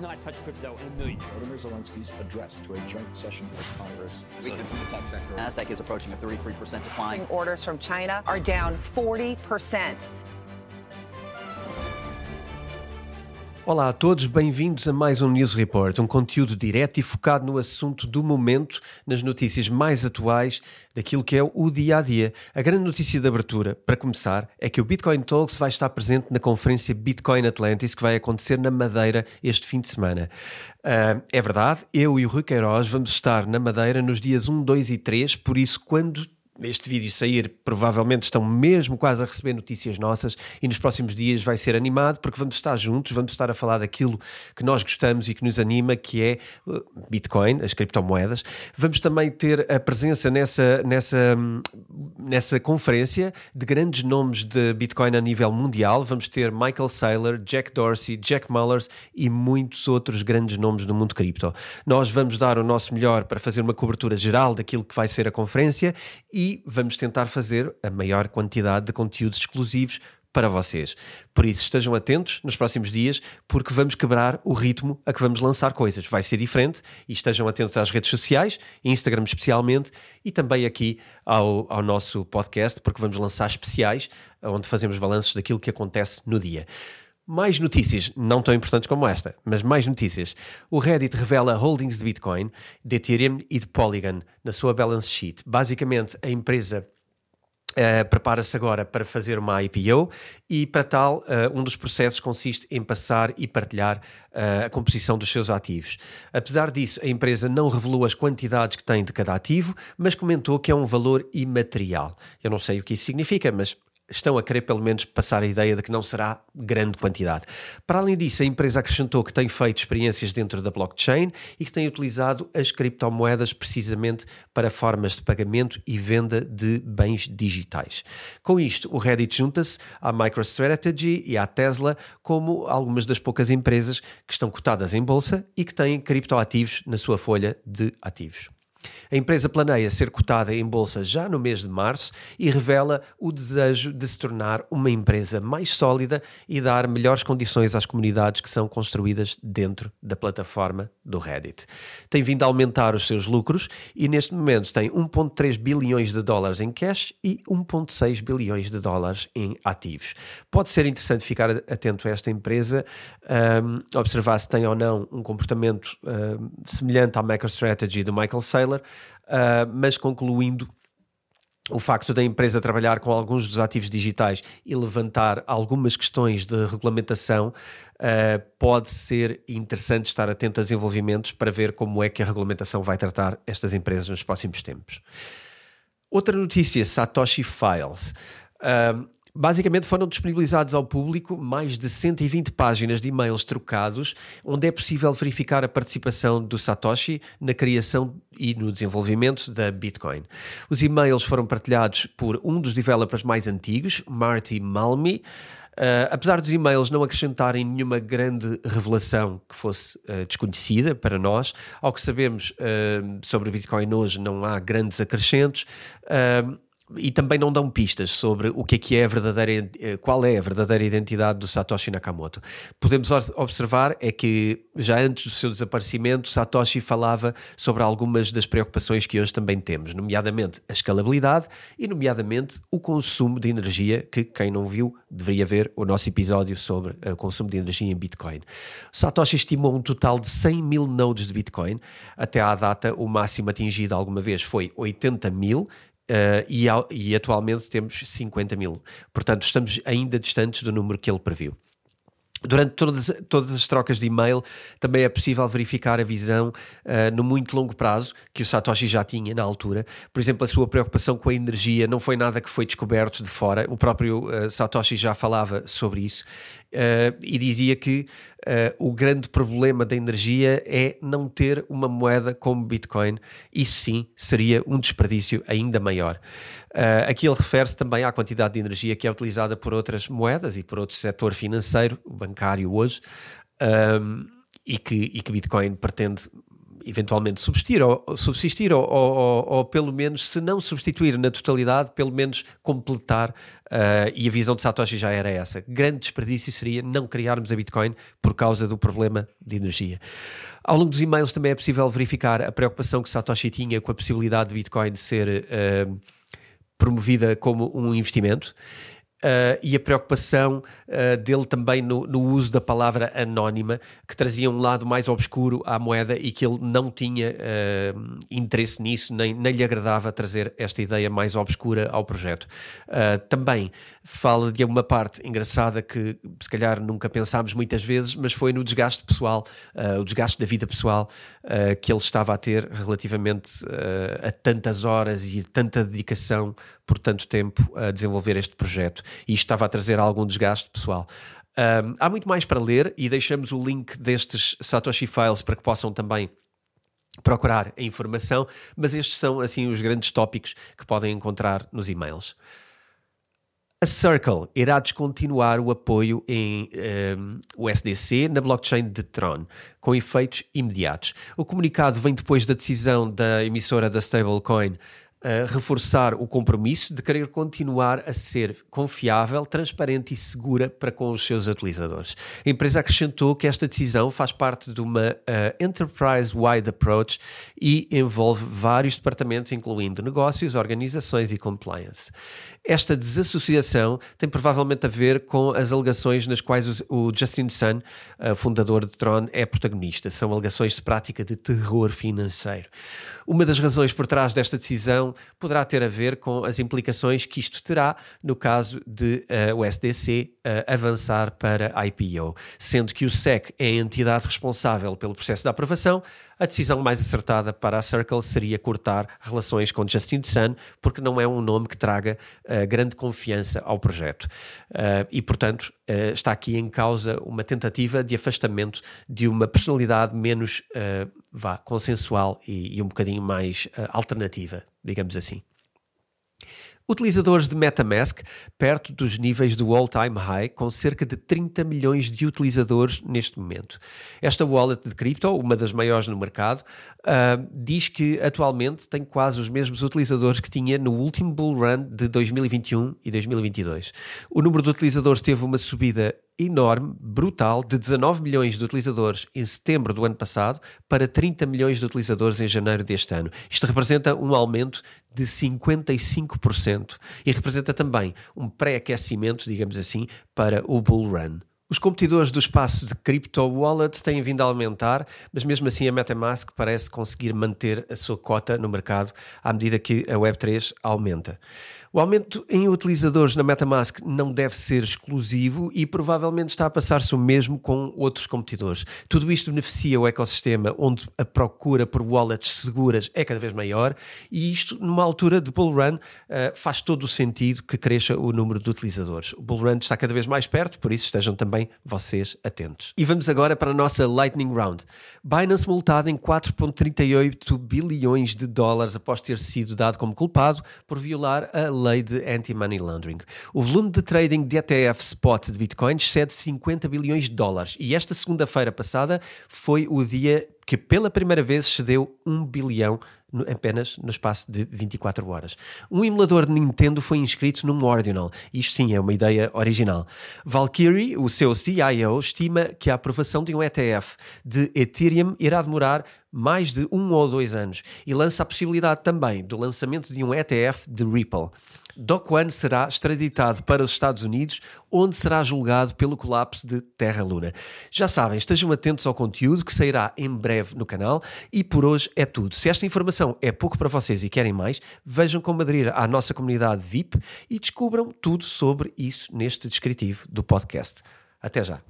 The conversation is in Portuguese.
not touch crypto in a million years. Volodymyr Zelensky's address to a joint session of Congress. Weakness in the tech sector. NASDAQ is approaching a 33% decline. Orders from China are down 40%. Olá a todos, bem-vindos a mais um News Report, um conteúdo direto e focado no assunto do momento, nas notícias mais atuais daquilo que é o dia a dia. A grande notícia de abertura, para começar, é que o Bitcoin Talks vai estar presente na conferência Bitcoin Atlantis, que vai acontecer na Madeira este fim de semana. Uh, é verdade, eu e o Rui Queiroz vamos estar na Madeira nos dias 1, 2 e 3, por isso, quando este vídeo sair, provavelmente estão mesmo quase a receber notícias nossas e nos próximos dias vai ser animado porque vamos estar juntos, vamos estar a falar daquilo que nós gostamos e que nos anima, que é uh, Bitcoin, as criptomoedas. Vamos também ter a presença nessa, nessa, nessa conferência de grandes nomes de Bitcoin a nível mundial. Vamos ter Michael Saylor, Jack Dorsey, Jack Mullers e muitos outros grandes nomes do mundo cripto. Nós vamos dar o nosso melhor para fazer uma cobertura geral daquilo que vai ser a conferência e vamos tentar fazer a maior quantidade de conteúdos exclusivos para vocês. Por isso, estejam atentos nos próximos dias, porque vamos quebrar o ritmo a que vamos lançar coisas. Vai ser diferente e estejam atentos às redes sociais, Instagram especialmente, e também aqui ao, ao nosso podcast, porque vamos lançar especiais onde fazemos balanços daquilo que acontece no dia. Mais notícias, não tão importantes como esta, mas mais notícias. O Reddit revela holdings de Bitcoin, de Ethereum e de Polygon na sua balance sheet. Basicamente, a empresa Uh, prepara-se agora para fazer uma IPO e, para tal, uh, um dos processos consiste em passar e partilhar uh, a composição dos seus ativos. Apesar disso, a empresa não revelou as quantidades que tem de cada ativo, mas comentou que é um valor imaterial. Eu não sei o que isso significa, mas estão a querer pelo menos passar a ideia de que não será grande quantidade. Para além disso, a empresa acrescentou que tem feito experiências dentro da blockchain e que tem utilizado as criptomoedas precisamente para formas de pagamento e venda de bens digitais. Com isto, o Reddit junta-se à MicroStrategy e à Tesla como algumas das poucas empresas que estão cotadas em bolsa e que têm criptoativos na sua folha de ativos. A empresa planeia ser cotada em bolsa já no mês de março e revela o desejo de se tornar uma empresa mais sólida e dar melhores condições às comunidades que são construídas dentro da plataforma do Reddit. Tem vindo a aumentar os seus lucros e neste momento tem 1,3 bilhões de dólares em cash e 1,6 bilhões de dólares em ativos. Pode ser interessante ficar atento a esta empresa, um, observar se tem ou não um comportamento um, semelhante à MicroStrategy do Michael Saylor uh, mas concluindo o facto da empresa trabalhar com alguns dos ativos digitais e levantar algumas questões de regulamentação, uh, pode ser interessante estar atento a desenvolvimentos para ver como é que a regulamentação vai tratar estas empresas nos próximos tempos. Outra notícia, Satoshi Files. Uh, Basicamente foram disponibilizados ao público mais de 120 páginas de e-mails trocados, onde é possível verificar a participação do Satoshi na criação e no desenvolvimento da Bitcoin. Os e-mails foram partilhados por um dos developers mais antigos, Marty Malmi. Uh, apesar dos e-mails não acrescentarem nenhuma grande revelação que fosse uh, desconhecida para nós, ao que sabemos uh, sobre Bitcoin hoje não há grandes acrescentos e também não dão pistas sobre o que é que é a verdadeira, eh, qual é a verdadeira identidade do Satoshi Nakamoto. Podemos observar é que já antes do seu desaparecimento, Satoshi falava sobre algumas das preocupações que hoje também temos, nomeadamente a escalabilidade e nomeadamente o consumo de energia, que quem não viu deveria ver o nosso episódio sobre o consumo de energia em Bitcoin. Satoshi estimou um total de 100 mil nodes de Bitcoin. Até à data, o máximo atingido alguma vez foi 80 mil, Uh, e, e, atualmente temos 50 mil. Portanto, estamos ainda distantes do número que ele previu. Durante todas, todas as trocas de e-mail, também é possível verificar a visão uh, no muito longo prazo que o Satoshi já tinha na altura. Por exemplo, a sua preocupação com a energia não foi nada que foi descoberto de fora. O próprio uh, Satoshi já falava sobre isso uh, e dizia que o grande problema da energia é não ter uma moeda como Bitcoin. Isso sim seria um desperdício ainda maior. Uh, aqui ele refere-se também à quantidade de energia que é utilizada por outras moedas e por outro setor financeiro, bancário hoje, um, e, que, e que Bitcoin pretende eventualmente subsistir, ou, subsistir ou, ou, ou, pelo menos, se não substituir na totalidade, pelo menos completar. Uh, e a visão de Satoshi já era essa. Grande desperdício seria não criarmos a Bitcoin por causa do problema de energia. Ao longo dos e-mails também é possível verificar a preocupação que Satoshi tinha com a possibilidade de Bitcoin ser uh, promovida como um investimento. Uh, e a preocupação uh, dele também no, no, uso da palavra anónima, que trazia um lado mais obscuro à moeda e que ele não tinha uh, interesse nisso, nem, nem lhe agradava trazer esta ideia mais obscura ao projeto. também fala de uma parte engraçada que se calhar nunca pensámos muitas vezes, mas foi no desgaste pessoal, o desgaste da vida pessoal que ele estava a ter relativamente a tantas horas e tanta dedicação por tanto tempo a desenvolver este projeto e isto estava a trazer algum desgaste pessoal. Um, há muito mais para ler e deixamos o link destes Satoshi Files para que possam também procurar a informação, mas estes são assim os grandes tópicos que podem encontrar nos e-mails. A Circle irá descontinuar o apoio em um, USDC na blockchain de Tron, com efeitos imediatos. O comunicado vem depois da decisão da emissora da stablecoin reforçar o compromisso de querer continuar a ser confiável, transparente e segura para com os seus utilizadores. A empresa acrescentou que esta decisão faz parte de uma uh, enterprise-wide approach e envolve vários departamentos, incluindo negócios, organizações e compliance. Esta desassociação tem provavelmente a ver com as alegações nas quais o Justin Sun, uh, fundador de Tron, é protagonista. São alegações de prática de terror financeiro. Uma das razões por trás desta decisão poderá ter a ver com as implicações que isto terá no caso de uh, o SDC uh, eh, avançar para IPO, sendo que o SEC é a entidade responsável pelo processo de aprovação. A decisão mais acertada para a Circle seria cortar relações com Justin Sun, porque não é um nome que traga uh, grande confiança ao projeto. Uh, e, portanto, uh, está aqui em causa uma tentativa de afastamento de uma personalidade menos vá, consensual e, e, um bocadinho mais alternativa, digamos assim. Utilizadores de MetaMask perto dos níveis do all-time high, com cerca de 30 milhões de utilizadores neste momento. Esta wallet de cripto, uma das maiores no mercado, uh, diz que atualmente tem quase os mesmos utilizadores que tinha no último bull run de 2021 e 2022. O número de utilizadores teve uma subida enorme, brutal, de 19 milhões de utilizadores em setembro do ano passado para 30 milhões de utilizadores em janeiro deste ano. Isto representa um aumento de 55% e representa também um pré-aquecimento, digamos assim, para o bull run. Os competidores do espaço de crypto wallets têm vindo a aumentar, mas mesmo assim a MetaMask parece conseguir manter a sua cota no mercado à medida que a Web3 aumenta. O aumento em utilizadores na MetaMask não deve ser exclusivo e provavelmente está a passar-se o mesmo com outros competidores. Tudo isto beneficia o ecossistema onde a procura por wallets seguras é cada vez maior e isto, numa altura de bull run, uh, faz todo o sentido que cresça o número de utilizadores. O bull run está cada vez mais perto, por isso estejam também vocês atentos. E vamos agora para a nossa Lightning Round. Binance multado em 4,38 bilhões de dólares após ter sido dado como culpado por violar a lei de anti-money laundering. O volume de trading de ETF spot de Bitcoin excede 50 bilhões de dólares e esta segunda-feira passada foi o dia que pela primeira vez cedeu 1 bilhão apenas no espaço de 24 horas. Um emulador de Nintendo foi inscrito num Ordinal. Isto sim é uma ideia original. Valkyrie, o seu CIO, estima que a aprovação de um ETF de Ethereum irá demorar mais de um ou dois anos e lança a possibilidade também do lançamento de um ETF de Ripple. Do será extraditado para os Estados Unidos, onde será julgado pelo colapso de Terra Luna. Já sabem, estejam atentos ao conteúdo que sairá em breve no canal e por hoje é tudo. Se esta informação é pouco para vocês e querem mais, vejam como aderir à nossa comunidade VIP e descubram tudo sobre isso neste descritivo do podcast. Até já.